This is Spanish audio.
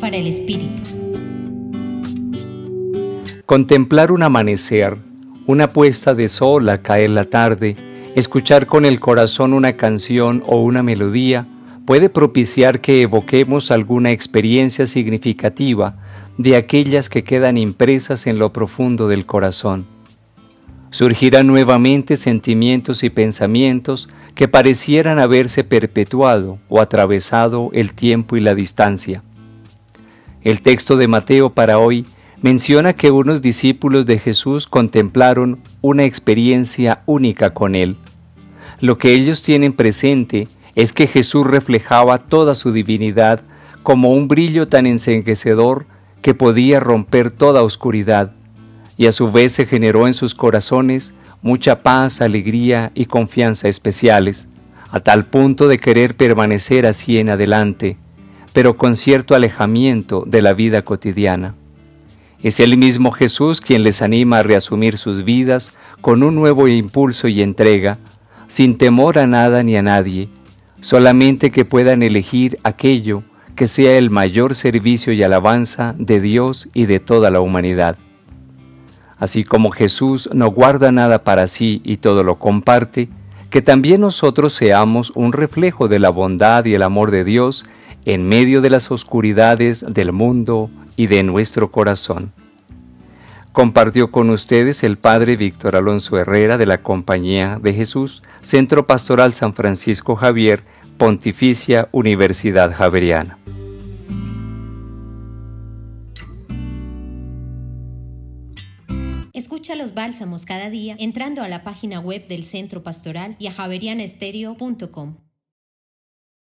Para el Espíritu. Contemplar un amanecer, una puesta de sol a caer la tarde, escuchar con el corazón una canción o una melodía, puede propiciar que evoquemos alguna experiencia significativa de aquellas que quedan impresas en lo profundo del corazón. Surgirán nuevamente sentimientos y pensamientos que parecieran haberse perpetuado o atravesado el tiempo y la distancia. El texto de Mateo para hoy menciona que unos discípulos de Jesús contemplaron una experiencia única con Él. Lo que ellos tienen presente es que Jesús reflejaba toda su divinidad como un brillo tan enseguecedor que podía romper toda oscuridad, y a su vez se generó en sus corazones mucha paz, alegría y confianza especiales, a tal punto de querer permanecer así en adelante, pero con cierto alejamiento de la vida cotidiana. Es el mismo Jesús quien les anima a reasumir sus vidas con un nuevo impulso y entrega, sin temor a nada ni a nadie, solamente que puedan elegir aquello que sea el mayor servicio y alabanza de Dios y de toda la humanidad. Así como Jesús no guarda nada para sí y todo lo comparte, que también nosotros seamos un reflejo de la bondad y el amor de Dios en medio de las oscuridades del mundo y de nuestro corazón. Compartió con ustedes el Padre Víctor Alonso Herrera de la Compañía de Jesús, Centro Pastoral San Francisco Javier, Pontificia Universidad Javeriana. Escucha los bálsamos cada día entrando a la página web del Centro Pastoral y a javerianestereo.com.